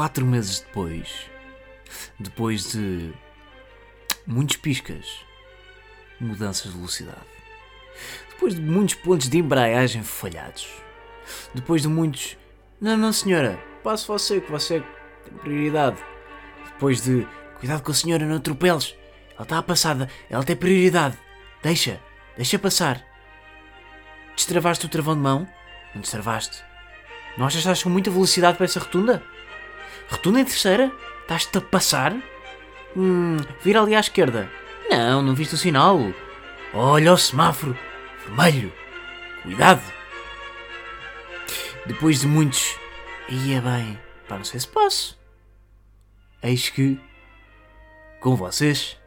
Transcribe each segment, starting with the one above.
quatro meses depois, depois de muitos piscas, mudanças de velocidade, depois de muitos pontos de embreagem falhados, depois de muitos. Não, não, senhora, passo você, que você tem prioridade. Depois de. Cuidado com a senhora, não atropeles. Ela está a passar, ela tem prioridade. Deixa, deixa passar. Destravaste o travão de mão? Não destravaste. Não achas que estás com muita velocidade para essa rotunda? Rotunda em terceira? Estás-te a passar? Hum, vira ali à esquerda. Não, não viste o sinal. Olha o semáforo. Vermelho. Cuidado. Depois de muitos. Ia bem. Pá, não sei se posso. Eis que. Com vocês.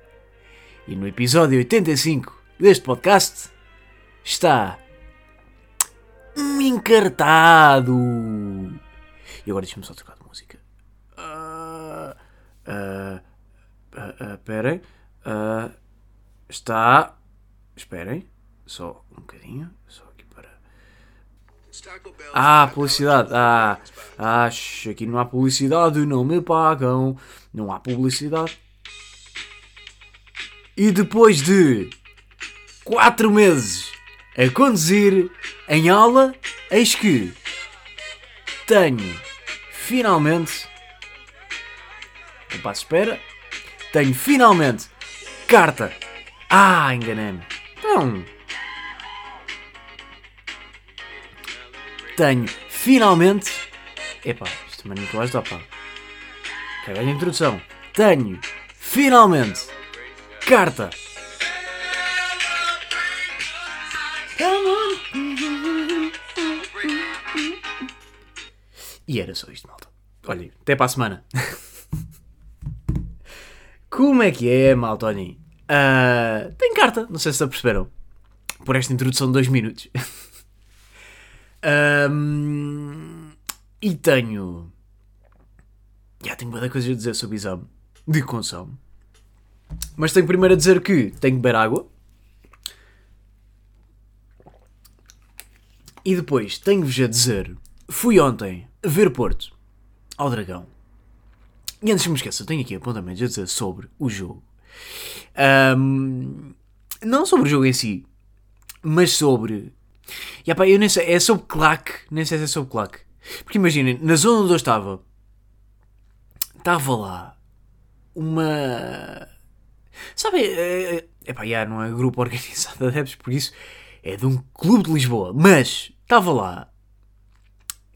E no episódio 85 deste podcast. Está. Um encartado. E agora deixa-me só trocar ah, Esperem. Ah, está. Esperem. Só um bocadinho. Só aqui para. Ah, publicidade. Ah, acho aqui não há publicidade, não me pagam. Não há publicidade. E depois de 4 meses a conduzir em aula, eis que tenho finalmente. Compasso de espera. Tenho finalmente carta. Ah, enganei-me. Então. Tenho finalmente. Epá, isto também não estou a ajudar, pá. A introdução. Tenho finalmente carta. E era só isto, malta. Olhem, até para a semana. Como é que é, malta? Olhem, ah, tem carta, não sei se perceberam. Por esta introdução de dois minutos. Ahm, e tenho. Já tenho muita coisa a dizer sobre exame de consumo. Mas tenho primeiro a dizer que tenho que beber água. E depois tenho-vos a dizer: fui ontem ver Porto ao Dragão. E antes de me esqueça, tenho aqui apontamentos a dizer sobre o jogo. Ahm, não sobre o jogo em si, mas sobre. E, epá, eu nem sei, é sobre claque, nem sei se é sobre claque. Porque imaginem, na zona onde eu estava, estava lá uma. Sabe, é, epá, já, não é grupo organizado de adeptos, por isso é de um clube de Lisboa, mas estava lá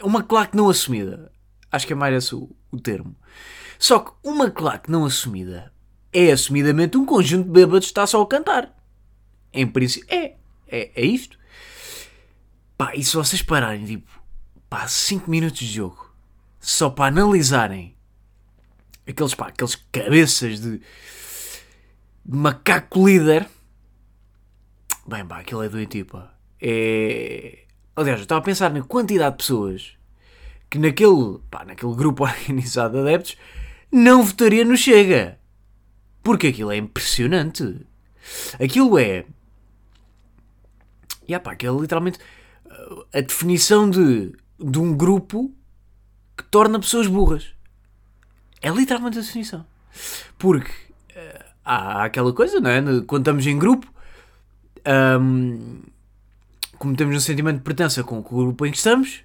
uma claque não assumida. Acho que é mais esse o, o termo. Só que uma claque não assumida é assumidamente um conjunto de bêbados que está só a cantar. Em princípio, é. É, é isto. Pá, e se vocês pararem, tipo, pá, 5 minutos de jogo, só para analisarem aqueles, pá, aqueles cabeças de, de macaco líder, bem, pá, aquilo é doentio, pá. É... Aliás, eu estava a pensar na quantidade de pessoas que naquele, pá, naquele grupo organizado de adeptos não votaria no Chega. Porque aquilo é impressionante. Aquilo é. E pá, aquilo é literalmente uh, a definição de, de um grupo que torna pessoas burras. É literalmente a definição. Porque uh, há aquela coisa, não é? Quando estamos em grupo, um, como temos um sentimento de pertença com o grupo em que estamos,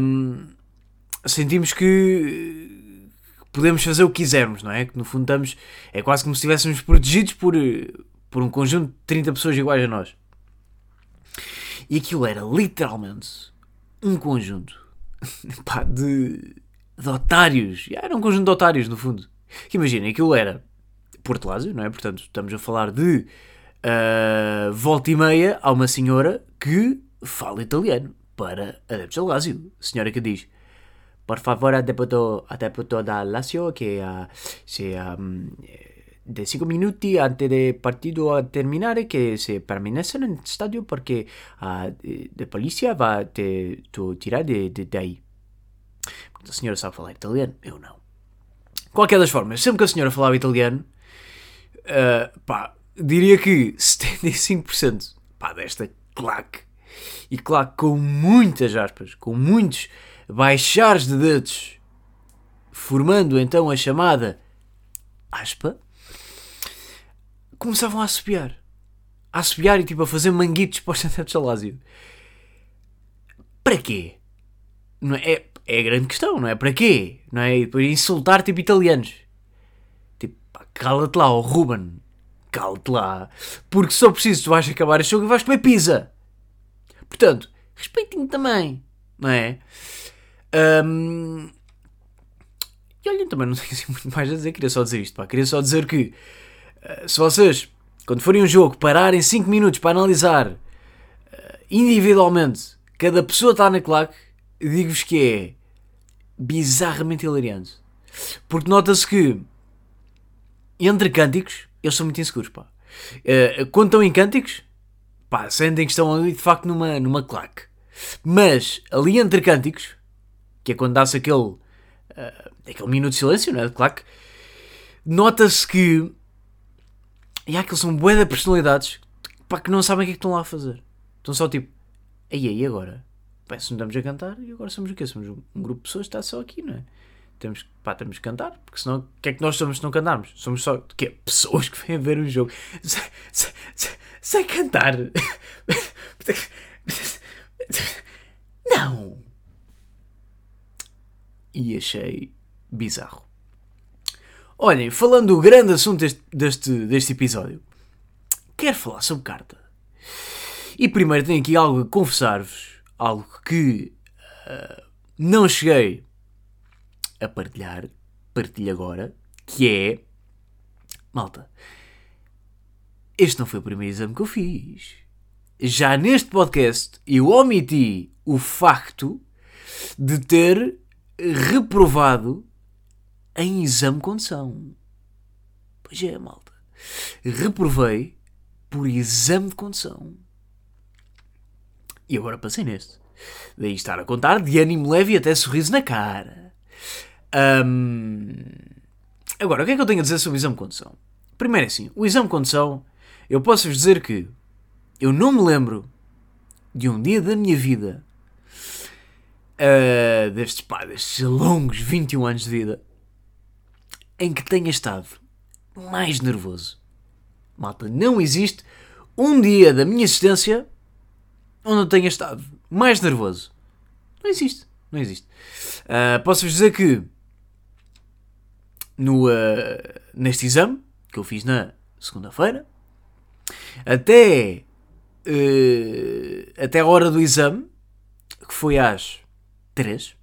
um, sentimos que podemos fazer o que quisermos, não é? Que no fundo estamos, é quase como se estivéssemos protegidos por, por um conjunto de 30 pessoas iguais a nós. E aquilo era literalmente um conjunto pá, de, de otários. Era um conjunto de otários, no fundo. Que imaginem, aquilo era Porto Lázio, não é? Portanto, estamos a falar de uh, volta e meia há uma senhora que fala italiano para adeptos ao Lazio. Senhora que diz por favor, adepto, adepto da Lazio, que uh, se um, de 5 minutos antes de partido a terminar, que se permanecen en el estadio porque uh, de, de policía va te, te tirar de, de, de aí. A senhora sabe falar italiano, eu não. Qualquer das formas, sempre que a senhora falava italiano, uh, pá, diria que 75% pá, desta claque, e claque com muitas aspas, com muitos baixares de dedos formando então a chamada aspa, começavam a assobiar. A assobiar e tipo a fazer manguitos para os Santos Salásio. Para quê? Não é, é, é a grande questão, não é? Para quê? Não é? E insultar tipo italianos. Tipo, cala-te lá, oh Ruben. Cala-te lá. Porque só preciso, tu vais acabar este jogo e vais comer pizza. Portanto, respeitem-me também. Não é? Hum, e olhem, também não tenho assim muito mais a dizer. Queria só dizer isto, pá. Queria só dizer que uh, se vocês, quando forem um jogo, pararem 5 minutos para analisar uh, individualmente cada pessoa está na claque, digo-vos que é bizarramente hilariante. Porque nota-se que entre cânticos, eles são muito inseguros, pá. Uh, quando estão em cânticos, pá, sentem que estão ali de facto numa, numa claque. Mas ali entre cânticos, que é quando dá-se aquele, uh, aquele minuto de silêncio, não é? Claro que nota-se que e há aqueles são bué de personalidades pá, que não sabem o que é que estão lá a fazer. Estão só tipo, aí aí agora? Pá, se não estamos a cantar e agora somos o quê? Somos um, grupo de pessoas que está só aqui, não é? Temos, pá, temos que cantar, porque senão o que é que nós somos se não cantarmos? Somos só que pessoas que vêm ver o jogo sem, sem, sem, sem cantar. Não! E achei bizarro. Olhem, falando do grande assunto deste, deste, deste episódio, quero falar sobre carta. E primeiro tenho aqui algo a confessar-vos, algo que uh, não cheguei a partilhar, partilho agora, que é. Malta, este não foi o primeiro exame que eu fiz. Já neste podcast eu omiti o facto de ter reprovado em exame de condução. Pois é, malta. Reprovei por exame de condução. E agora passei neste. Daí estar a contar de ânimo leve e até sorriso na cara. Agora, o que é que eu tenho a dizer sobre o exame de condução? Primeiro é assim, o exame de condução, eu posso-vos dizer que eu não me lembro de um dia da minha vida, uh, destes, pá, destes longos 21 anos de vida, em que tenha estado mais nervoso. Malta, não existe um dia da minha existência onde eu tenha estado mais nervoso. Não existe. Não existe. Uh, Posso-vos dizer que no, uh, neste exame que eu fiz na segunda-feira, até, uh, até a hora do exame, que foi às 3,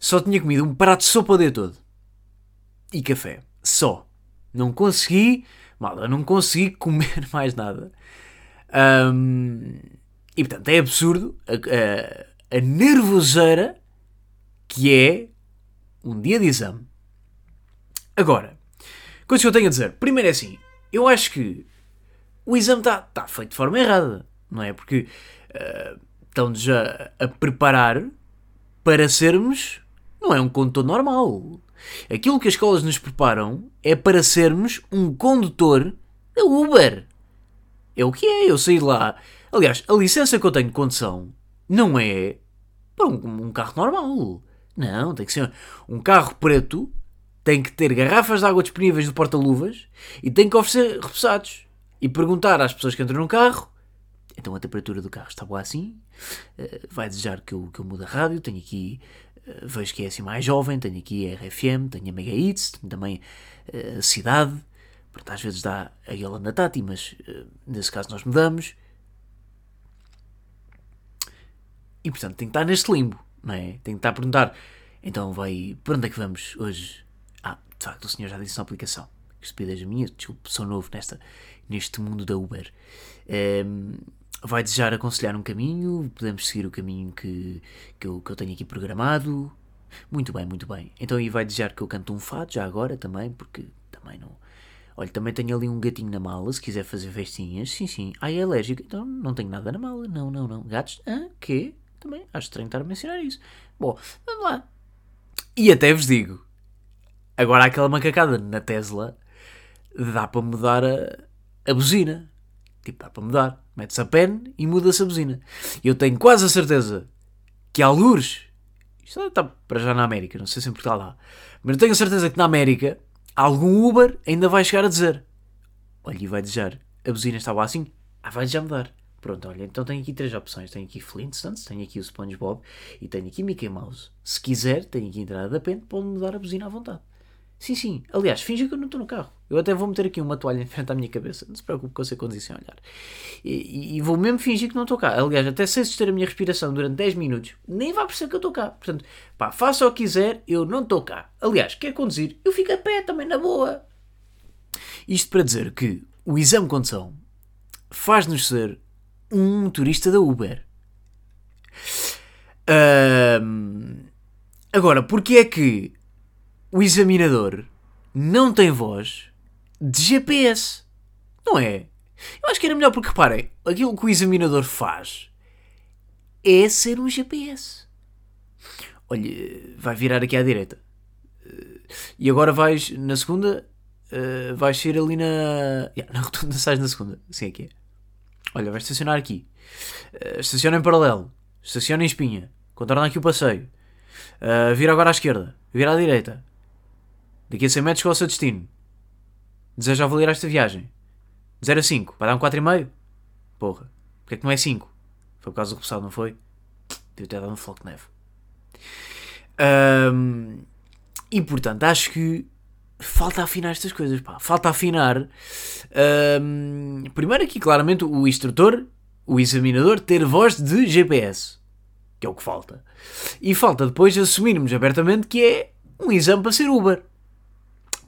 só tinha comido um prato de sopa o dia todo. E café. Só. Não consegui, mal, não consegui comer mais nada. Um, e portanto é absurdo a, a, a nervoseira que é um dia de exame. Agora, coisas que eu tenho a dizer. Primeiro é assim, eu acho que o exame está tá feito de forma errada, não é? Porque uh, estão-nos a, a preparar para sermos. Não é um condutor normal. Aquilo que as escolas nos preparam é para sermos um condutor da Uber. É o que é, eu saí lá. Aliás, a licença que eu tenho de condução não é para um, um carro normal. Não, tem que ser um carro preto, tem que ter garrafas de água disponíveis do porta-luvas e tem que oferecer repousados. E perguntar às pessoas que entram no carro então a temperatura do carro está boa assim, uh, vai desejar que eu, que eu mude a rádio, tenho aqui, uh, vejo que é assim mais jovem, tenho aqui a RFM, tenho a Mega Hits, tenho também uh, a Cidade, portanto às vezes dá a Yolanda Tati, mas nesse caso nós mudamos. E portanto tem que estar neste limbo, não é? Tem que estar a perguntar, então vai, para onde é que vamos hoje? Ah, de facto o senhor já disse na aplicação. Estupidez minha, desculpe, sou novo nesta, neste mundo da Uber. Um, ehm, vai desejar aconselhar um caminho, podemos seguir o caminho que, que, eu, que eu tenho aqui programado. Muito bem, muito bem. Então aí vai desejar que eu cante um fado já agora também, porque também não. Olha, também tenho ali um gatinho na mala, se quiser fazer festinhas. Sim, sim. Ah, é alérgico? Então não tenho nada na mala. Não, não, não. Gatos? Ah, quê? Também acho estranho estar a mencionar isso. Bom, vamos lá. E até vos digo, agora aquela macacada na Tesla dá para mudar a, a buzina. Tipo, dá para mudar. Metes a pen e muda-se a buzina. Eu tenho quase a certeza que algures Isto está para já na América, não sei se em Portugal há. Mas eu tenho a certeza que na América algum Uber ainda vai chegar a dizer: Olha, e vai desejar, a buzina estava assim, ah, vai já mudar. Pronto, olha, então tenho aqui três opções. Tenho aqui Flintstones, tenho aqui o SpongeBob e tenho aqui Mickey Mouse. Se quiser, tenho aqui entrada da pente, pode mudar a buzina à vontade. Sim, sim. Aliás, finge que eu não estou no carro. Eu até vou meter aqui uma toalha em frente à minha cabeça. Não se preocupe eu sei conduzir sem olhar. E, e, e, vou mesmo fingir que não estou cá. Aliás, até sei suster a minha respiração durante 10 minutos, nem vai perceber que eu estou cá. Portanto, pá, faça o que quiser, eu não estou cá. Aliás, quer conduzir, eu fico a pé também, na boa. Isto para dizer que o exame de condução faz-nos ser um motorista da Uber. Um, agora, porque é que o examinador não tem voz de GPS? Não é? Eu acho que era melhor porque, reparem, aquilo que o examinador faz é ser um GPS. Olha, vai virar aqui à direita. E agora vais na segunda, uh, vais ser ali na. Na rotunda sais na segunda. Assim é que é. Olha, vai estacionar aqui. Uh, estaciona em paralelo. Estaciona em espinha. Contorna aqui o passeio. Vira agora à esquerda. Vira à direita. Daqui a 100 metros qual é o seu destino? Deseja avaliar esta viagem? 0 a 5. Vai dar um 4,5? Porra. Porquê é que não é 5? Foi por causa do repousado, não foi? Devia ter dado um floco de neve. Um, e portanto, acho que falta afinar estas coisas, pá. Falta afinar. Um, primeiro aqui, claramente, o instrutor, o examinador, ter voz de GPS. Que é o que falta. E falta depois assumirmos abertamente que é um exame para ser Uber.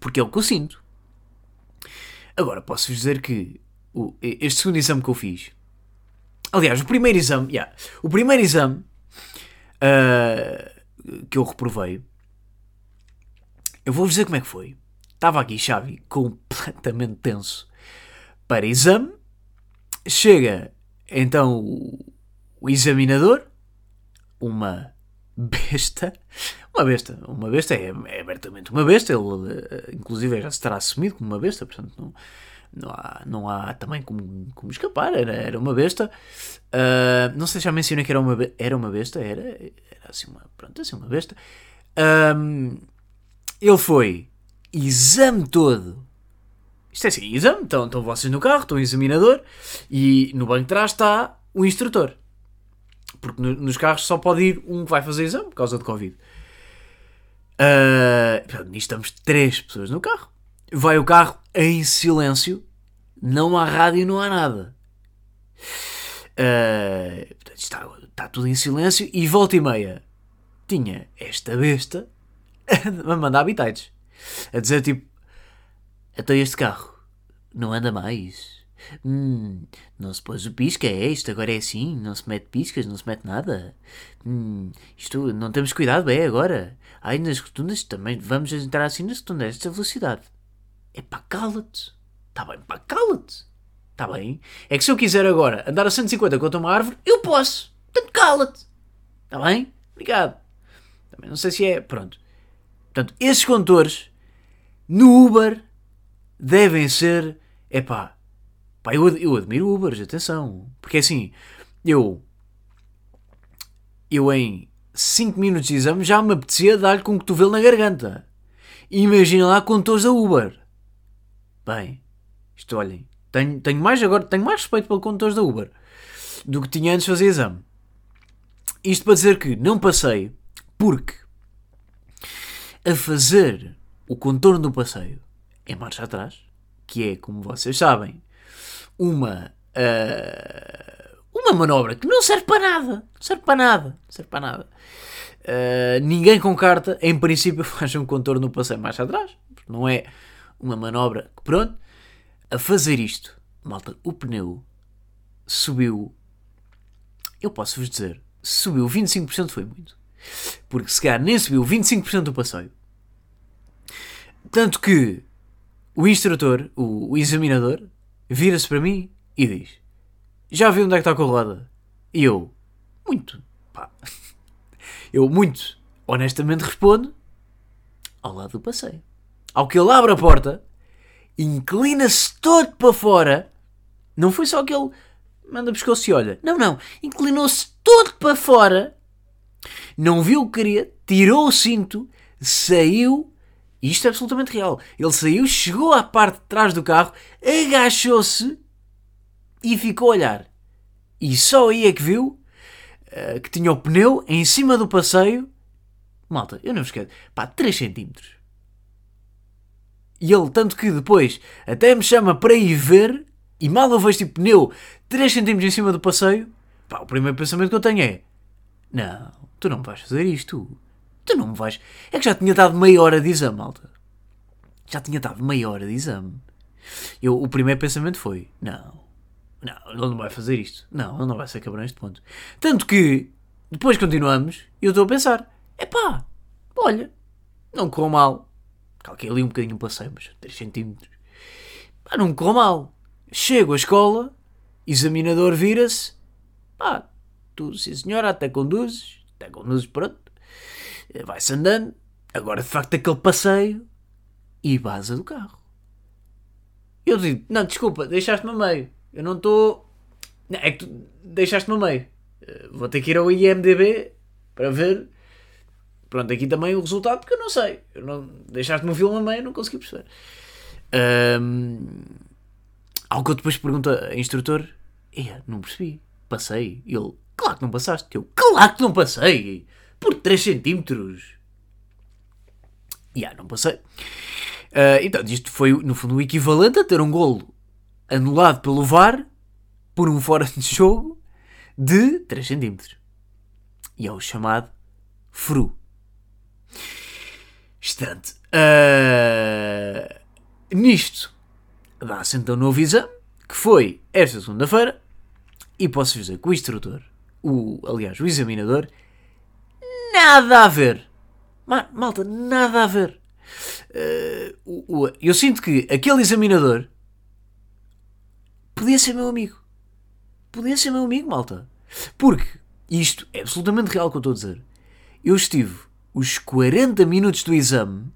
Porque é o que eu sinto. Agora, posso-vos dizer que o, este segundo exame que eu fiz... Aliás, o primeiro exame... Yeah, o primeiro exame uh, que eu reprovei eu vou-vos dizer como é que foi. Estava aqui Xavi completamente tenso para exame. Chega então o examinador, uma besta, uma besta, uma besta é, é, abertamente uma besta, ele eh, inclusive já se terá assumido como uma besta, portanto não, não, há, não há também como, como escapar, era, era uma besta. Uh, não sei se já mencionei que era uma, era uma besta, era, era assim uma, pronto, assim uma besta. Uh, ele foi exame todo. Isto é assim, exame, estão, estão vocês no carro, estão o examinador e no banco de trás está o instrutor. Porque no, nos carros só pode ir um que vai fazer exame por causa de Covid. Uh, nisto estamos três pessoas no carro. Vai o carro em silêncio, não há rádio, não há nada. Uh, está, está tudo em silêncio e volta e meia tinha esta besta a mandar habitats. A dizer tipo: Até este carro não anda mais. Hum, não se pôs o pisca, é isto, agora é assim, não se mete piscas, não se mete nada. Hum, isto, não temos cuidado, é agora. Ai, nas rotundas também vamos entrar assim nas rotundas, esta velocidade. É pá, cala-te. Está bem, pá, cala-te. Está bem? É que se eu quiser agora andar a 150 contra uma árvore, eu posso. Portanto, cala-te. Está bem? Obrigado. Também não sei se é. Pronto. Portanto, esses condutores no Uber devem ser. É pá. Eu, eu admiro Ubers, atenção. Porque assim, eu. Eu em 5 minutos de exame já me apetecia dar-lhe com um cotovelo na garganta. Imagina lá condutores da Uber. Bem, isto olhem. Tenho, tenho mais agora, tenho mais respeito pelos condutores da Uber do que tinha antes de fazer exame. Isto para dizer que não passei porque a fazer o contorno do passeio em marcha atrás, que é, como vocês sabem, uma uh, uma manobra que não serve para nada, não serve para nada, não serve para nada. Uh, ninguém com carta, em princípio, faz um contorno no passeio marcha atrás, não é uma manobra que pronto. A fazer isto, malta, o pneu subiu. Eu posso vos dizer, subiu 25% foi muito. Porque se calhar nem subiu 25% do passeio. Tanto que o instrutor, o, o examinador, vira-se para mim e diz: Já viu onde é que está a roda? E eu, muito, pá. Eu, muito, honestamente respondo: Ao lado do passeio. Ao que ele abre a porta, inclina-se todo para fora. Não foi só que ele manda pescoço e olha. Não, não. Inclinou-se todo para fora não viu o que queria, tirou o cinto, saiu. E isto é absolutamente real. Ele saiu, chegou à parte de trás do carro, agachou-se e ficou a olhar. E só aí é que viu uh, que tinha o pneu em cima do passeio. Malta, eu não me esqueço. Pá, 3 centímetros. E ele, tanto que depois até me chama para ir ver, e mal eu vejo tipo pneu 3 centímetros em cima do passeio, pá, o primeiro pensamento que eu tenho é: Não, tu não vais fazer isto. Tu não me vais. É que já tinha dado meia hora de exame, malta. Já tinha dado meia hora de exame. Eu, o primeiro pensamento foi: Não, não, ele não vai fazer isto. Não, ele não vai ser cabrão este ponto. Tanto que, depois continuamos, eu estou a pensar: Epá, olha, não correu mal. Calquei ali um bocadinho o passeio, mas 3 centímetros. Pá, não correu mal. Chego à escola, examinador vira-se. Pá, tu, sim senhora, até conduzes. Até conduzes, pronto. Vai-se andando. Agora, de facto, aquele passeio. E vaza do carro. Eu digo, não, desculpa, deixaste-me a meio. Eu não estou. É que tu deixaste-me a meio. Vou ter que ir ao IMDB para ver. Pronto, aqui também o resultado, porque eu não sei. Eu não... Deixaste-me um filme a meio, não consegui perceber. Um... Ao que eu depois pergunto a instrutor: é, não percebi. Passei. Ele: Claro que não passaste. Eu: Claro que não passei. Por 3 centímetros. E yeah, não passei. Uh, então, isto foi, no fundo, o equivalente a ter um golo anulado pelo VAR por um fora de jogo de 3 centímetros. E é o chamado FRU. Instante. Uh, nisto, dá-se então novo exame, que foi esta segunda-feira, e posso dizer que o instrutor, o, aliás, o examinador, nada a ver. Malta, nada a ver. O, eu sinto que aquele examinador podia ser meu amigo. Podia ser meu amigo, malta. Porque isto é absolutamente real o que eu estou a dizer. Eu estive os 40 minutos do exame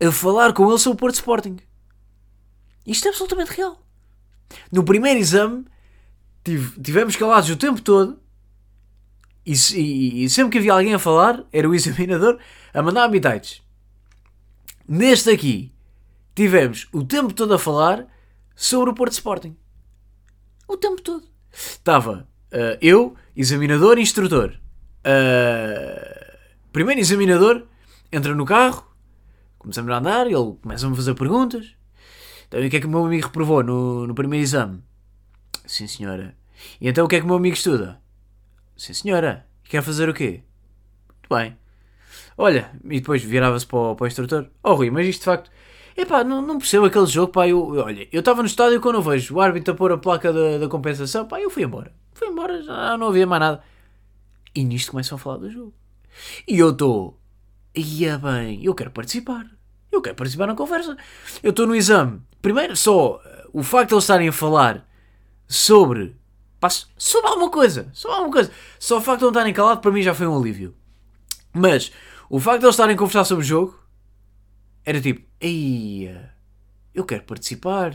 a falar com ele sobre o Porto Sporting. Isto é absolutamente real. No primeiro exame, tive, tivemos calados o tempo todo e, e, e, sempre que havia alguém a falar, era o examinador a mandar habitats. Neste aqui, tivemos o tempo todo a falar sobre o Porto Sporting. O tempo todo. Estava uh, eu, examinador e instrutor. Uh, primeiro examinador entra no carro, começamos a andar, ele começa a me fazer perguntas. Então, o que é que o meu amigo reprovou no, no primeiro exame? Sim, senhora. E então o que é que o meu amigo estuda? Sim, senhora. Quer fazer o quê? Muito bem. Olha, e depois virava-se para, o, para o instrutor. Oh, Rui, mas isto de facto. Epá, não, não percebo aquele jogo, pá. Eu, olha, eu estava no estádio quando eu vejo o árbitro a pôr a placa da, da compensação, pá, eu fui embora. Fui embora, já não havia mais nada. E nisto começam a falar do jogo. E eu estou. Ia bem, eu quero participar. Eu quero participar na conversa. Eu estou no exame. Primeiro, só o facto de eles estarem a falar sobre. Sobre alguma coisa. Sobre alguma coisa. Só o facto de não estarem calados para mim já foi um alívio. Mas o facto de eles estarem a conversar sobre o jogo era tipo, eia, eu quero participar.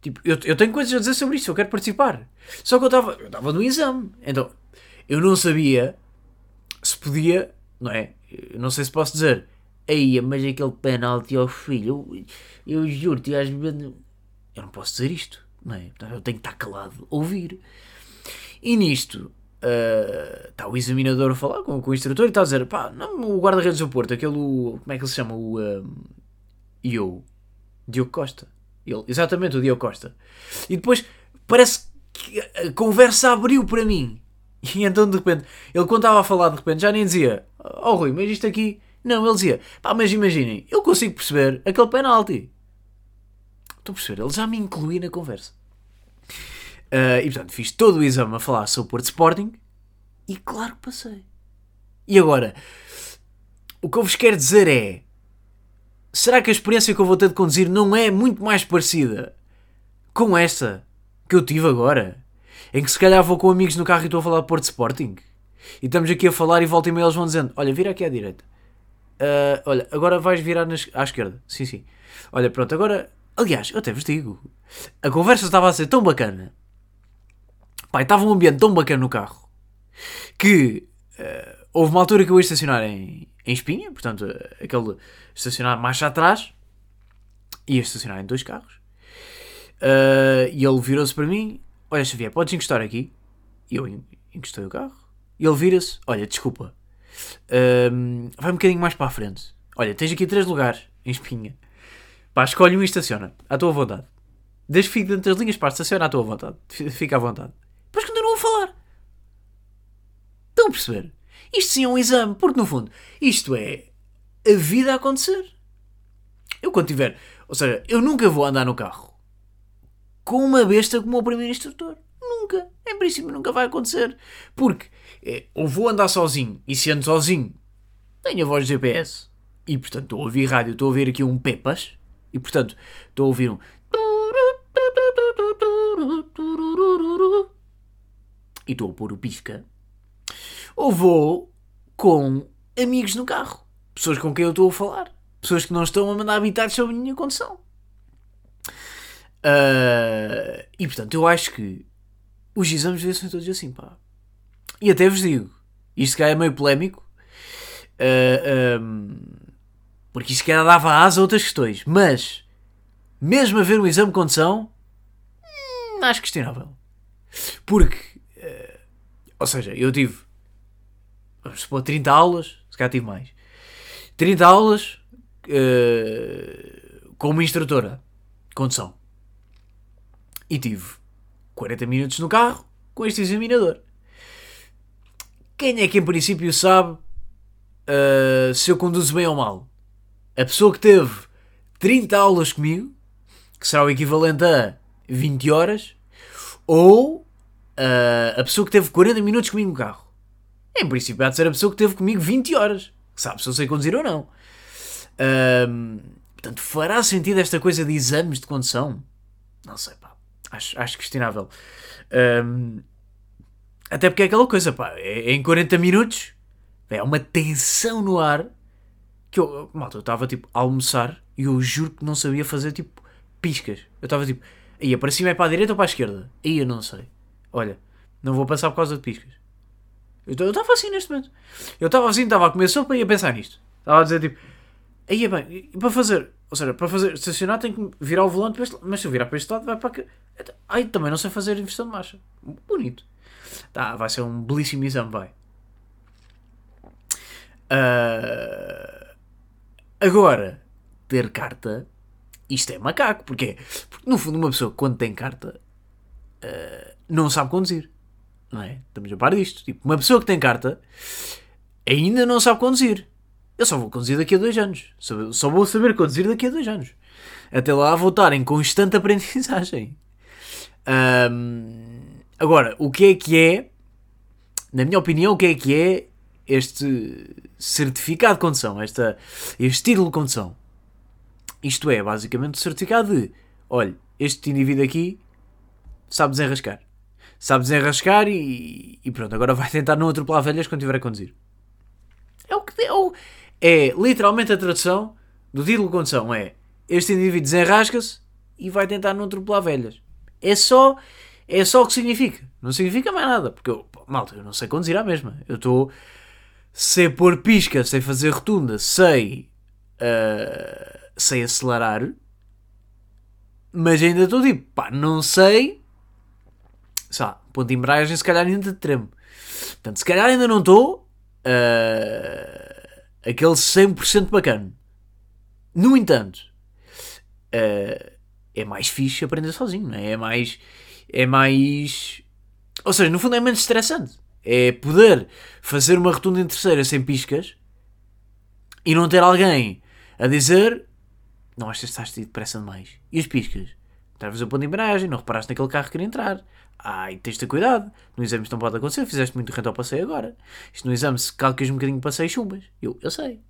Tipo, eu, eu tenho coisas a dizer sobre isto, eu quero participar. Só que eu estava eu estava no exame. Então, eu não sabia se podia, não é? Eu não sei se posso dizer, eia, mas aquele penalti ao filho, eu, eu juro-te. Eu não posso dizer isto, não é? Eu tenho que estar calado, ouvir. E nisto, está uh, o examinador a falar com, com, o instrutor e está a dizer: pá, não, o guarda-redes do Porto, aquele. Como é que ele se chama? O. Eu. Diogo Costa. Ele, exatamente, o Diogo Costa. E depois parece que a conversa abriu para mim. E então de repente, ele quando estava a falar, de repente já nem dizia: Oh Rui, mas isto aqui. Não, ele dizia: pá, mas imaginem, eu consigo perceber aquele penalti. Estou a perceber, ele já me incluiu na conversa. Uh, e portanto, fiz todo o exame a falar sobre o Porto Sporting e claro que passei. E agora, o que eu vos quero dizer é: será que a experiência que eu vou ter de conduzir não é muito mais parecida com esta que eu tive agora? Em que se calhar vou com amigos no carro e estou a falar de Porto Sporting. E estamos aqui a falar e volta e meia eles vão dizendo: Olha, vira aqui à direita. Uh, olha, agora vais virar à esquerda. Sim, sim. Olha, pronto, agora. Aliás, eu até vos digo: a conversa estava a ser tão bacana Pai, estava um ambiente tão bacana no carro que uh, houve uma altura que eu ia estacionar em, em Espinha, portanto, aquele estacionar marcha atrás, ia estacionar em dois carros. Uh, e ele virou-se para mim: Olha, Xavier, podes encostar aqui? E eu encostei o carro. E ele vira-se: Olha, desculpa, uh, vai um bocadinho mais para a frente. Olha, tens aqui três lugares em Espinha. Pá, escolhe um e estaciona, à tua vontade. Desde que fique dentro das linhas, pá, estaciona à tua vontade. Fica à vontade. Depois continua a falar. Estão a perceber? Isto sim é um exame, porque no fundo, isto é a vida a acontecer. Eu quando tiver. Ou seja, eu nunca vou andar no carro com uma besta como o primeiro instrutor. Nunca. Em princípio nunca vai acontecer. Porque é, ou vou andar sozinho e se ando sozinho tenho a voz de GPS e portanto estou a ouvir rádio, estou a ouvir aqui um Pepas e portanto estou a ouvir um e estou a pôr o pisca ou vou com amigos no carro, pessoas com quem eu estou a falar, pessoas que não estão a mandar habitar sobre a minha condição. Uh, e portanto, eu acho que os exames devem ser todos assim, pá. E até vos digo, isto cá é meio polémico, uh, um, porque isto cá dava asa a outras questões, mas mesmo a ver um exame de condição, hum, acho questionável. Porque, uh, ou seja, eu tive vamos supor, 30 aulas, se calhar tive mais. 30 aulas uh, com uma instrutora de condução. E tive 40 minutos no carro com este examinador. Quem é que em princípio sabe uh, se eu conduzo bem ou mal? A pessoa que teve 30 aulas comigo, que será o equivalente a 20 horas, ou uh, a pessoa que teve 40 minutos comigo no carro? Em princípio, há de ser a pessoa que teve comigo 20 horas. Que sabe se eu sei conduzir ou não. Um, portanto, fará sentido esta coisa de exames de condução? Não sei, pá. Acho, acho questionável. Um, até porque é aquela coisa, pá. É em 40 minutos. É uma tensão no ar. Que eu, malta, eu estava tipo a almoçar e eu juro que não sabia fazer tipo piscas. Eu estava tipo, ia para cima é para a direita ou para a esquerda? Aí eu não sei. Olha, não vou passar por causa de piscas. Eu estava assim neste momento. Eu estava assim, estava a comer sopa e ia pensar nisto. Estava a dizer tipo, aí é bem, para fazer, ou seja, para fazer estacionar tem que virar o volante para este lado, mas se eu virar para este lado vai para cá. Ai, também não sei fazer inversão de marcha. Bonito. Tá, vai ser um belíssimo exame, vai. Uh, agora, ter carta, isto é macaco. Porquê? Porque no fundo, uma pessoa quando tem carta uh, não sabe conduzir. Não é? Estamos a par disto. Tipo, uma pessoa que tem carta ainda não sabe conduzir. Eu só vou conduzir daqui a dois anos. Só, só vou saber conduzir daqui a dois anos. Até lá vou estar em constante aprendizagem. Um, agora, o que é que é, na minha opinião, o que é que é este certificado de condução, esta, este título de condução? Isto é, basicamente, o certificado de, olha, este indivíduo aqui sabe desenrascar sabe desenrascar e, e pronto, agora vai tentar não atropelar velhas quando estiver a conduzir. É o que é, o, é literalmente a tradução do título de condução é este indivíduo desenrasca-se e vai tentar não atropelar velhas. É só é só o que significa. Não significa mais nada. Porque eu, malta, eu não sei conduzir à mesma. Eu estou. Sei pôr pisca, sei fazer rotunda, sei. Uh, sei acelerar. Mas ainda estou tipo, pá, não sei sei lá, ponto de embreagem, se calhar ainda tremo. Portanto, se calhar ainda não estou uh, aquele 100% bacana. No entanto, uh, é mais fixe aprender sozinho, não é? É mais. É mais. Ou seja, no fundo é menos estressante. É poder fazer uma rotunda em terceira sem piscas e não ter alguém a dizer não, esta estás depressa demais. E as piscas? Estavas a ponto de embreagem, não reparaste naquele carro que queria entrar. Ai, tens de ter cuidado. No exame isto não pode acontecer. Fizeste muito rento ao passeio agora. Isto no exame, se calcas um bocadinho de passeio, chumbas. Eu, eu sei.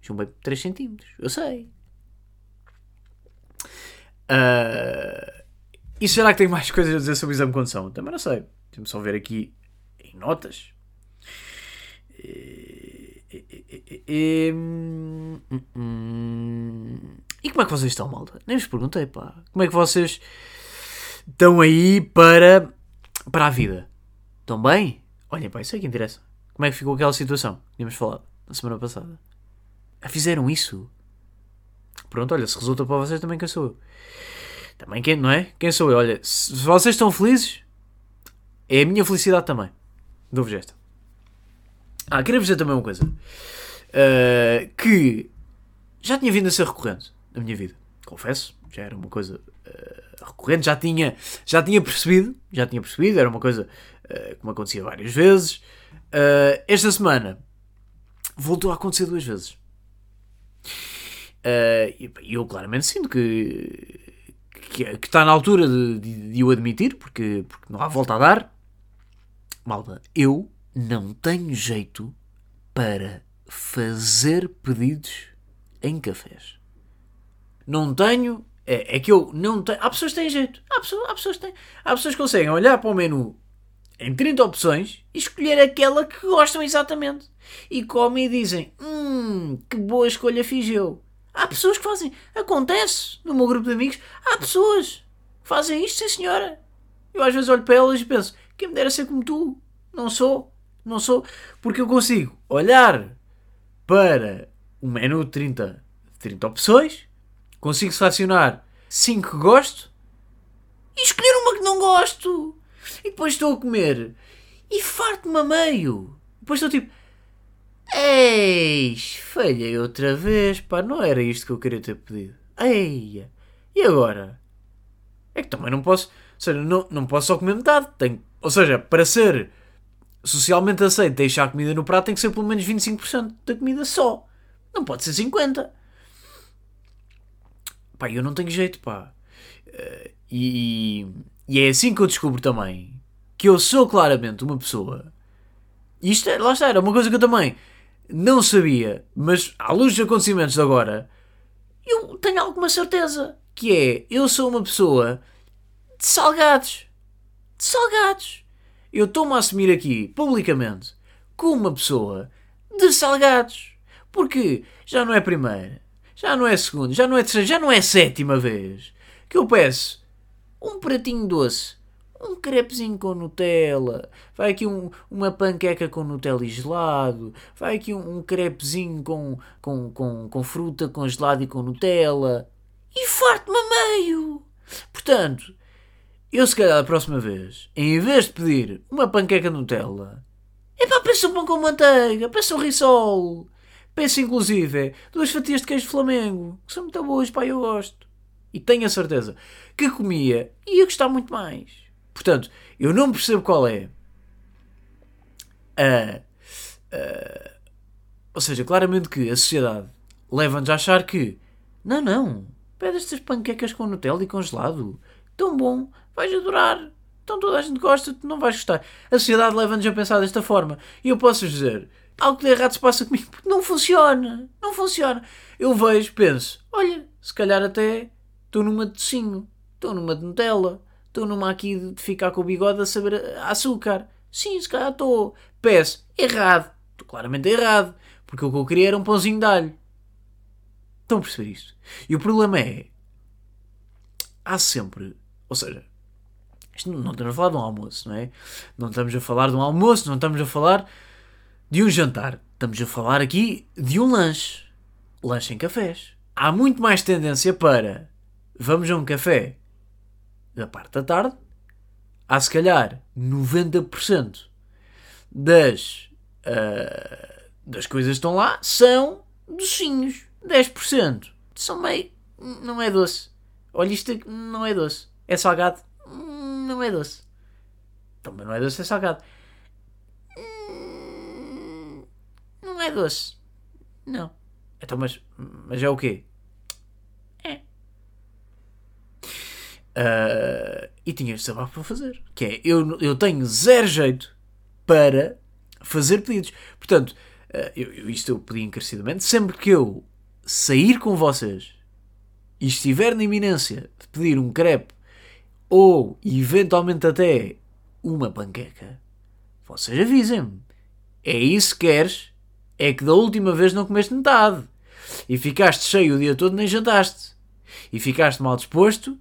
Chumbei 3 centímetros. Eu sei. Uh, e será que tem mais coisas a dizer sobre o exame de condução? Também não sei. Temos só ver aqui em notas. E, e, e, e como é que vocês estão, malta? Nem vos perguntei, pá. Como é que vocês estão aí para, para a vida. Estão bem? Olhem, pá, isso é que interessa. Como é que ficou aquela situação? Tínhamos falado na semana passada. Ah, fizeram isso? Pronto, olha, se resulta para vocês, também quem sou eu? Também quem, não é? Quem sou eu? Olha, se vocês estão felizes, é a minha felicidade também. Dou-vos esta. Ah, queria dizer também uma coisa. Uh, que já tinha vindo a ser recorrente na minha vida. Confesso, já era uma coisa uh, recorrente, já tinha, já tinha percebido, já tinha percebido, era uma coisa uh, que me acontecia várias vezes. esta semana voltou a acontecer duas vezes. E eu claramente sinto que, que, que, está na altura de, de, de, o admitir, porque, porque não há volta a dar. Malda, eu não tenho jeito para fazer pedidos em cafés. Não tenho. É, é que eu não tenho. Há pessoas que têm jeito. Há pessoas, há pessoas que têm. Há pessoas que conseguem olhar para o menu em 30 opções e escolher aquela que gostam exatamente. E comem e dizem: Hum, que boa escolha fiz eu. Há pessoas que fazem. Acontece no meu grupo de amigos. Há pessoas que fazem isto, sim senhora. Eu às vezes olho para elas e penso: quem me dera ser como tu. Não sou. Não sou. Porque eu consigo olhar para o menu de 30, 30 opções, consigo selecionar 5 que gosto e escolher uma que não gosto. E depois estou a comer e farto-me a meio. Depois estou tipo. Eis, falhei outra vez, pá, não era isto que eu queria ter pedido. Eia, e agora? É que também não posso, seja, não, não posso só comer metade. Tenho, ou seja, para ser socialmente aceito deixar a comida no prato tem que ser pelo menos 25% da comida só. Não pode ser 50%. Pá, eu não tenho jeito, pá. Uh, e, e é assim que eu descubro também que eu sou claramente uma pessoa. Isto é, lá está, era uma coisa que eu também não sabia, mas à luz dos acontecimentos de agora, eu tenho alguma certeza. Que é, eu sou uma pessoa de salgados. De salgados eu estou-me a assumir aqui, publicamente, como uma pessoa de salgados. Porque já não é a primeira, já não é a segunda, já não é a terceira, já não é a sétima vez que eu peço um pratinho doce, um crepezinho com Nutella, vai aqui um, uma panqueca com Nutella e gelado, vai aqui um, um crepezinho com, com, com, com fruta congelada e com Nutella e farto-me a meio. Portanto, eu, se calhar, a próxima vez, em vez de pedir uma panqueca Nutella, é pá, peço um pão com manteiga, peço um risol, peço inclusive duas fatias de queijo de Flamengo, que são muito boas, pá, eu gosto. E tenho a certeza que comia e ia gostar muito mais. Portanto, eu não percebo qual é a. a ou seja, claramente que a sociedade leva-nos a achar que não, não, pede estas panquecas com Nutella e congelado. Tão bom, vais adorar. Então toda a gente gosta, não vais gostar. A sociedade leva-nos a pensar desta forma. E eu posso dizer, algo de errado se passa comigo, porque não funciona. Não funciona. Eu vejo, penso, olha, se calhar até estou numa de docinho, estou numa de Nutella, estou numa aqui de ficar com o bigode a saber açúcar. Sim, se calhar estou. Peço, errado. Estou claramente errado. Porque o que eu queria era um pãozinho de alho. Estão a perceber isto? E o problema é. Há sempre. Ou seja, isto não, estamos a falar de um almoço, não é? Não estamos a falar de um almoço, não estamos a falar de um jantar. Estamos a falar aqui de um lanche. Lanche em cafés. Há muito mais tendência para vamos a um café da parte da tarde. Há se calhar 90% das, uh, das coisas que estão lá são docinhos. 10% são meio. não é doce. Olha, isto não é doce. É salgado não é doce. Também não é doce, é salgado. Hum, não é doce. Não. Então, mas, mas é o quê? É. Uh, e tinha este trabalho para fazer. Que é, eu, eu tenho zero jeito para fazer pedidos. Portanto, uh, eu, isto eu pedi encarecidamente. Sempre que eu sair com vocês e estiver na iminência de pedir um crepe ou eventualmente até uma panqueca, vocês avisem-me. É isso que queres? É que da última vez não comeste metade. E ficaste cheio o dia todo nem jantaste. E ficaste mal disposto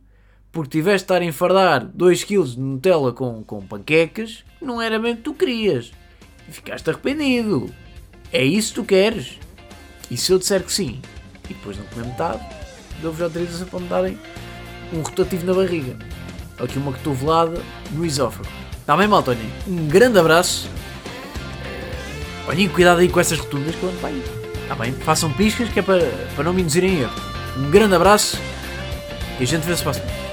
porque tiveste de estar a enfardar 2 kg de Nutella com, com panquecas, não era bem o que tu querias. e ficaste arrependido. É isso que tu queres? E se eu disser que sim, e depois não comer metade, dou-vos autorização para me darem um rotativo na barriga. Aqui uma cotovelada no esófago. Está bem, malta? Olhem, um grande abraço. Eh, Olhem, cuidado aí com essas rotundas que eu ando para aí. Está bem? Façam piscas que é para, para não me induzirem em erro. Um grande abraço e a gente vê-se para a semana.